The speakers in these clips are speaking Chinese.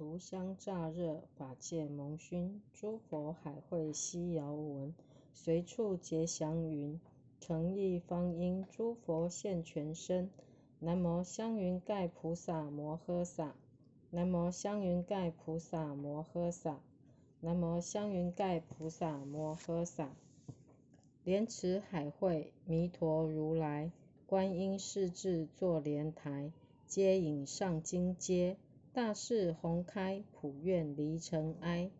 炉香乍热，法界蒙熏。诸佛海会悉遥闻，随处结祥云。诚意方因诸佛现全身。南无香云盖菩萨摩诃萨。南无香云盖菩萨摩诃萨。南无香云盖菩萨摩诃萨。莲池海会弥陀如来，观音世智坐莲台，接引上金阶。大士宏开，普愿离尘埃。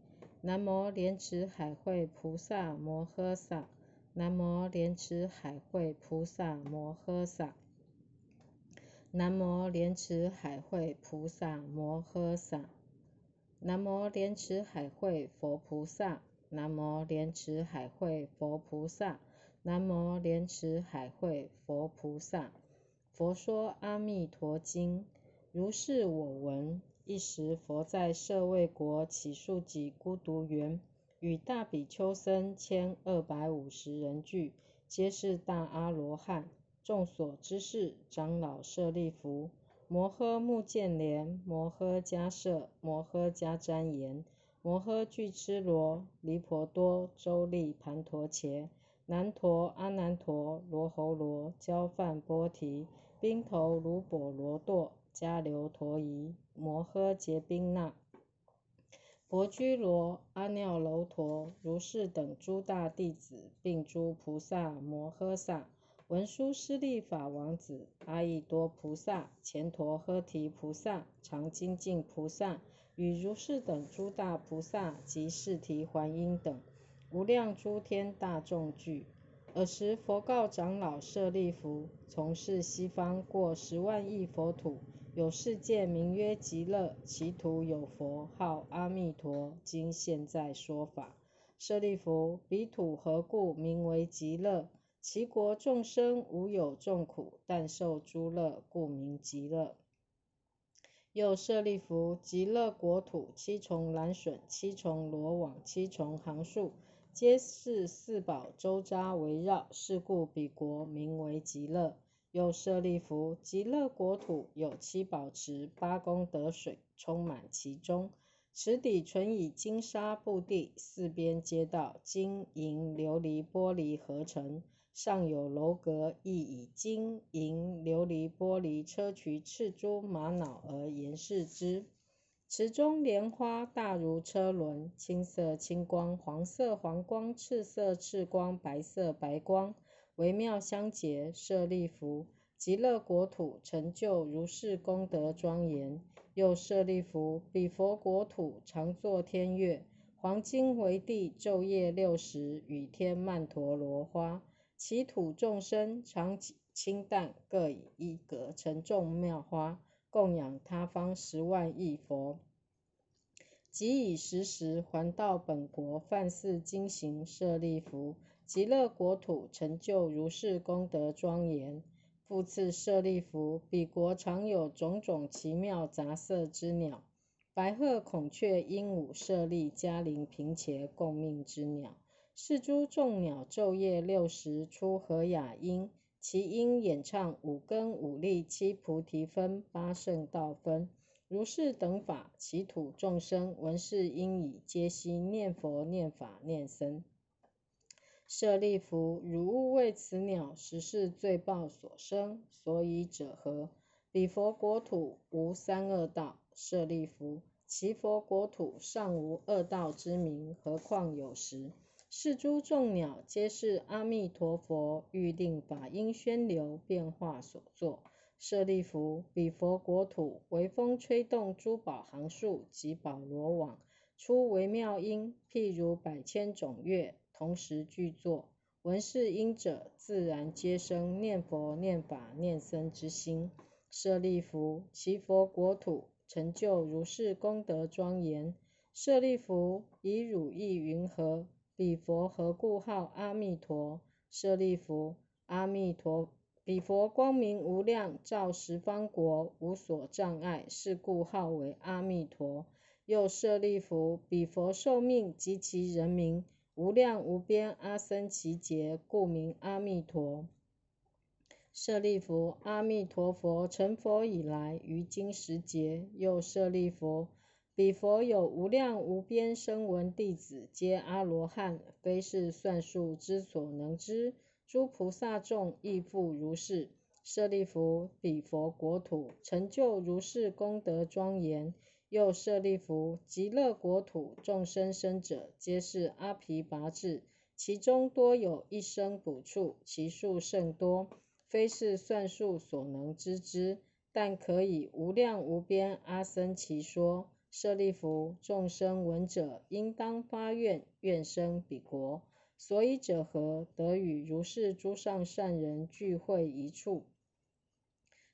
南无莲池海会菩萨摩诃萨。南无莲池海会菩萨摩诃萨。南无莲池海会菩萨摩诃萨。南无莲池海会佛菩萨。南无莲池海会佛菩萨。南无莲池海会佛菩萨。佛说阿弥陀经。如是我闻。一时，佛在舍卫国祇树给孤独园，与大比丘僧千二百五十人俱，皆是大阿罗汉。众所知事长老舍利弗、摩诃目犍连、摩诃迦摄、摩诃迦旃延、摩诃俱絺罗、离婆多、周利盘陀伽、难陀、阿难陀、罗侯罗、交饭波提、宾头卢波罗堕。迦留陀夷、摩诃结宾那、薄居罗、阿耨楼陀、如是等诸大弟子，并诸菩萨摩诃萨、文殊师利法王子、阿逸多菩萨、乾陀诃提菩萨、常精进菩萨，与如是等诸大菩萨及释提还因等无量诸天大众聚。尔时，佛告长老舍利弗：从事西方过十万亿佛土。有世界名曰极乐，其土有佛号阿弥陀。今现在说法。舍利弗，彼土何故名为极乐？其国众生无有众苦，但受诸乐，故名极乐。又舍利弗，极乐国土七重蓝笋，七重罗网，七重行树，皆是四宝周匝围绕，是故彼国名为极乐。又舍利弗，极乐国土有七宝池，八功德水充满其中。池底纯以金沙布地，四边街道金银琉璃玻璃合成，上有楼阁，亦以金银琉璃玻璃砗磲赤珠玛瑙而严饰之。池中莲花大如车轮，青色青光，黄色黄光，赤色赤光，白色白光。微妙相结，舍利弗，极乐国土成就如是功德庄严。又舍利弗，彼佛国土常作天乐，黄金为地，昼夜六时，雨天曼陀罗花。其土众生常清淡，各以一格成众妙花，供养他方十万亿佛。即以时时还到本国，犯似经行。舍利弗。极乐国土成就如是功德庄严。复次，舍利弗，彼国常有种种奇妙杂色之鸟，白鹤、孔雀、鹦鹉、舍利、迦陵、频伽，共命之鸟。是诸众鸟昼夜六时出和雅音，其音演唱五根五力七菩提分八圣道分，如是等法，其土众生闻是音已，皆悉念佛、念法、念僧。舍利弗，汝勿为此鸟实是罪报所生，所以者何？彼佛国土无三恶道。舍利弗，其佛国土尚无恶道之名，何况有时？是诸众鸟，皆是阿弥陀佛欲令法音宣流变化所作。舍利弗，彼佛国土为风吹动诸宝行树及宝罗网，出微妙音，譬如百千种乐。同时具作，闻是音者，自然皆生念佛、念法、念僧之心。舍利弗，其佛国土成就如是功德庄严。舍利弗，以汝意云何？彼佛何故号阿弥陀？舍利弗，阿弥陀，彼佛光明无量，照十方国，无所障碍，是故号为阿弥陀。又舍利弗，彼佛寿命及其人民。无量无边阿僧祇劫，故名阿弥陀。舍利弗，阿弥陀佛成佛以来，于今时节。又舍利弗，彼佛有无量无边声闻弟子，皆阿罗汉，非是算数之所能知。诸菩萨众亦复如是。舍利弗，彼佛国土成就如是功德庄严。又舍利弗，极乐国土众生生者，皆是阿毗跋致，其中多有一生补处，其数甚多，非是算数所能知之。但可以无量无边阿僧祇说。舍利弗，众生闻者，应当发愿，愿生彼国。所以者何？得与如是诸上善人聚会一处。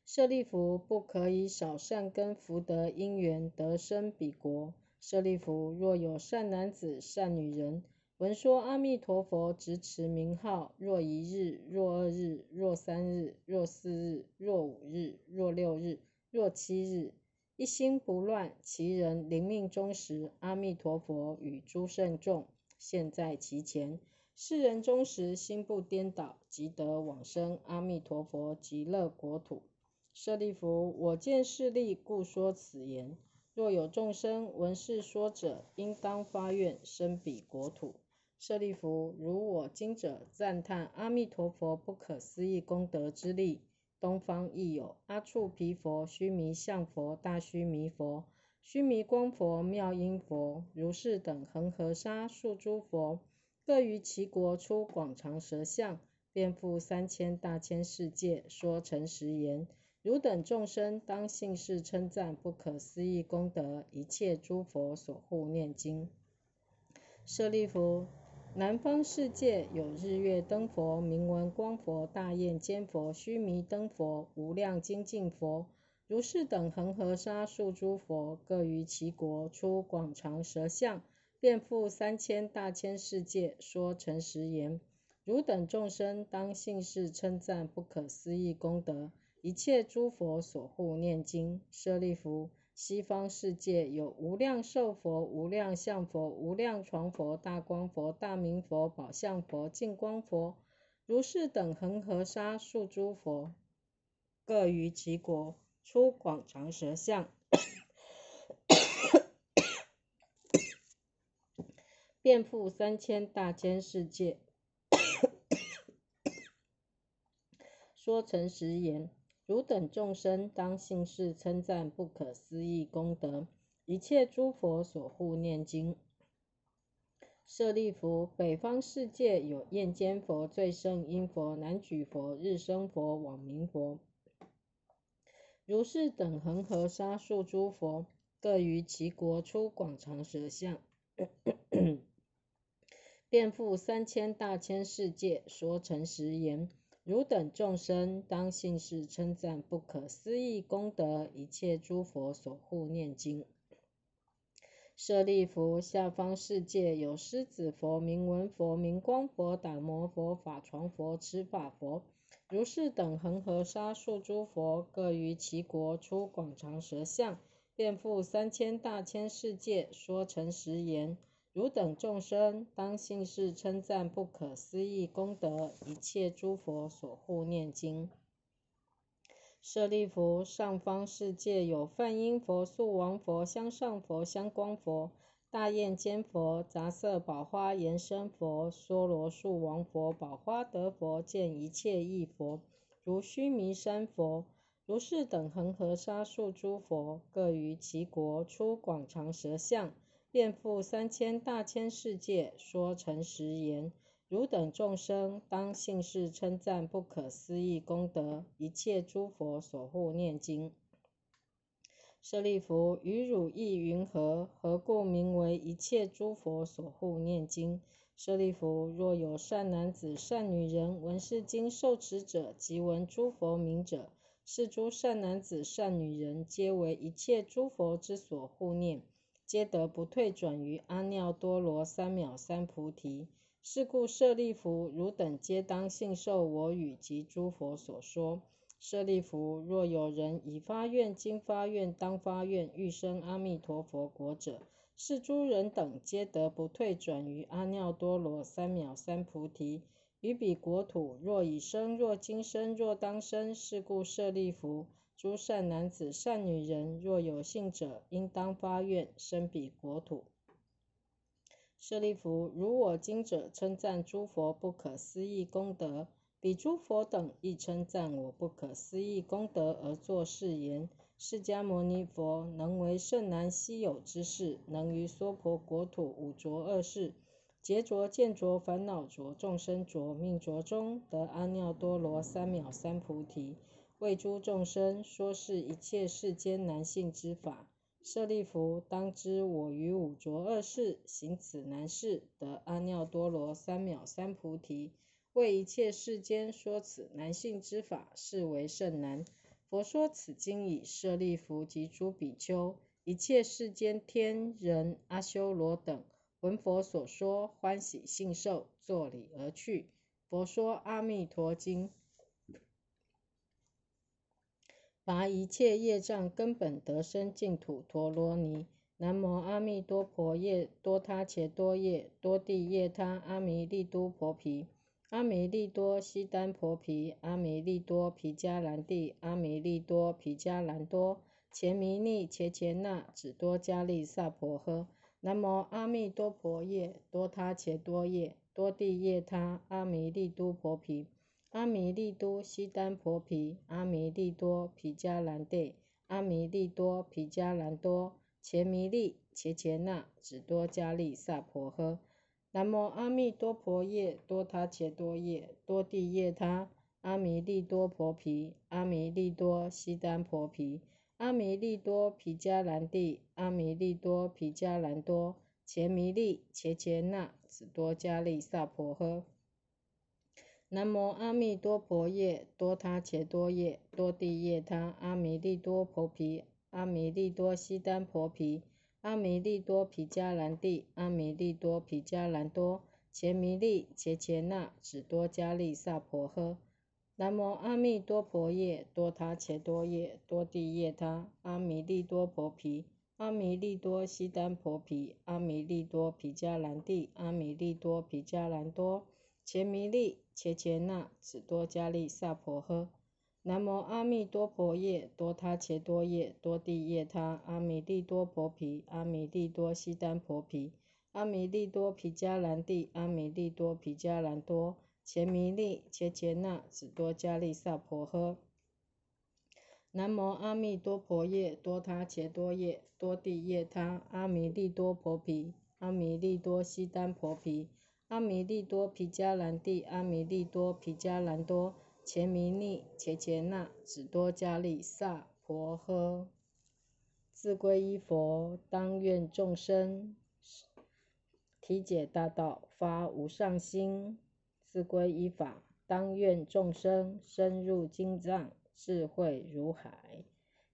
舍利弗，不可以少善根福德因缘得生彼国。舍利弗，若有善男子、善女人，闻说阿弥陀佛，执持名号，若一日，若二日，若三日，若四日，若五日，若六日，若七日，一心不乱，其人临命终时，阿弥陀佛与诸圣众现，在其前。世人终时心不颠倒，即得往生阿弥陀佛极乐国土。舍利弗，我见势利，故说此言。若有众生闻是说者，应当发愿生彼国土。舍利弗，如我今者赞叹阿弥陀佛不可思议功德之力。东方亦有阿处毗佛、须弥相佛、大须弥佛、须弥光佛、妙音佛、如是等恒河沙数诸佛。各于其国出广长舌相，遍覆三千大千世界，说诚实言：汝等众生当信是称赞不可思议功德，一切诸佛所护念经。舍利弗，南方世界有日月灯佛、名闻光佛、大焰尖佛、须弥灯佛、无量精进佛、如是等恒河沙数诸佛，各于其国出广长舌相。遍覆三千大千世界，说诚实言：汝等众生当信是称赞不可思议功德，一切诸佛所护念经。舍利弗，西方世界有无量寿佛、无量相佛、无量床佛、大光佛、大明佛、宝相佛、净光佛、如是等恒河沙数诸佛，各于其国出广长舌相。遍覆三千大千世界，说诚实言：汝等众生当信是称赞不可思议功德，一切诸佛所护念经。舍利弗，北方世界有焰坚佛、最胜音佛、南举佛、日生佛、往明佛、如是等恒河沙数诸佛，各于其国出广长舌相。遍覆三千大千世界，说诚实言：汝等众生当信是称赞不可思议功德，一切诸佛所护念经。舍利弗，下方世界有狮子佛、明文佛、明光佛、打摩佛、法床佛、持法佛、如是等恒河沙数诸佛，各于其国出广长舌相，遍覆三千大千世界，说诚实言。汝等众生当信是称赞不可思议功德，一切诸佛所护念经。舍利弗，上方世界有梵音佛、素王佛、香上佛、香光佛、大焰坚佛、杂色宝花延伸佛、娑罗树王佛、宝花德佛，见一切异佛，如须弥山佛、如是等恒河沙数诸佛，各于其国出广长舌相。遍覆三千大千世界，说诚实言：汝等众生当信是称赞不可思议功德，一切诸佛所护念经。舍利弗，于汝意云何？何故名为一切诸佛所护念经？舍利弗，若有善男子、善女人闻是经受持者，即闻诸佛名者，是诸善男子、善女人，皆为一切诸佛之所护念。皆得不退转于阿耨多罗三藐三菩提。是故舍利弗，汝等皆当信受我语及诸佛所说。舍利弗，若有人已发愿、今发愿、当发愿，欲生阿弥陀佛国者，是诸人等皆得不退转于阿耨多罗三藐三菩提。于彼国土，若已生，若今生，若当生。是故舍利弗。诸善男子、善女人，若有信者，应当发愿生彼国土。舍利弗，如我今者称赞诸佛不可思议功德，彼诸佛等亦称赞我不可思议功德而作是言：释迦牟尼佛能为甚难稀有之事，能于娑婆国土五浊恶世、劫浊、见浊、烦恼浊、众生浊、命浊中得阿耨多罗三藐三菩提，为诸众生说是一切世间难信之法。舍利弗，当知我于五浊恶世行此难事，得阿耨多罗三藐三菩提，为一切世间说此难信之法，是为甚难。佛说此经已，舍利弗及诸比丘，一切世间天人、阿修罗等，闻佛所说，欢喜信受，作礼而去。佛说《阿弥陀经》。拔一切业障根本得生净土陀罗尼。南无阿弥多婆夜多他伽多夜多地夜他阿弥利都婆毗。阿弥利多悉丹婆毗。阿弥利多毗迦兰帝。阿弥利多毗迦兰多。前弥利切切那只多迦利萨婆诃。南无阿弥多婆夜多他伽多夜多地夜他阿弥利都婆毗。阿弥利多悉丹婆毗，阿弥利多毗迦兰帝，阿弥利多毗迦兰多，前弥利切切那只多迦利萨婆诃。南无阿弥多婆夜多他伽多夜多地夜他，阿弥利多婆毗，阿弥利多悉丹婆毗，阿弥利多毗迦兰帝，阿弥利多毗迦兰多，前弥利切切那只多迦利萨婆诃。南无阿弥多婆夜多他伽多夜多地夜他阿弥利多婆毗，阿弥利多悉丹婆毗，阿弥利多毗迦兰帝，阿弥利多毗迦兰多，伽弥利切切那只多迦利萨婆诃。南无阿弥多婆夜多他伽多夜多地夜他阿弥利多婆毗，阿弥利多悉丹婆毗，阿弥利多毗迦兰帝，阿弥利多毗迦兰多。伽弥利切切那只多迦利萨婆诃。南无阿弥多婆夜多他伽多夜多地夜他阿弥利多婆毗，阿弥利多悉丹婆毗，阿弥利多毗迦兰帝，阿弥利多毗迦兰多。前弥利切切那只多伽利萨婆诃。南无阿弥多婆夜多他伽多夜多地夜他阿弥利多婆毗，阿弥利多悉丹婆毗。阿弥利多毗迦兰帝，阿弥利多毗迦兰多，前弥利切切那只多迦利萨婆诃。自归依佛，当愿众生体解大道，发无上心；自归依法，当愿众生深入经藏，智慧如海；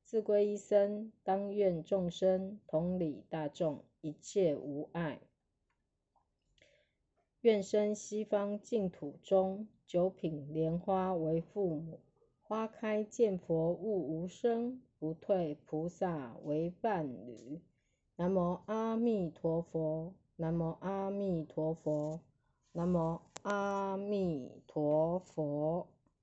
自归依僧，当愿众生同理大众，一切无碍。愿生西方净土中，九品莲花为父母，花开见佛悟无生，不退菩萨为伴侣。南无阿弥陀佛，南无阿弥陀佛，南无阿弥陀佛。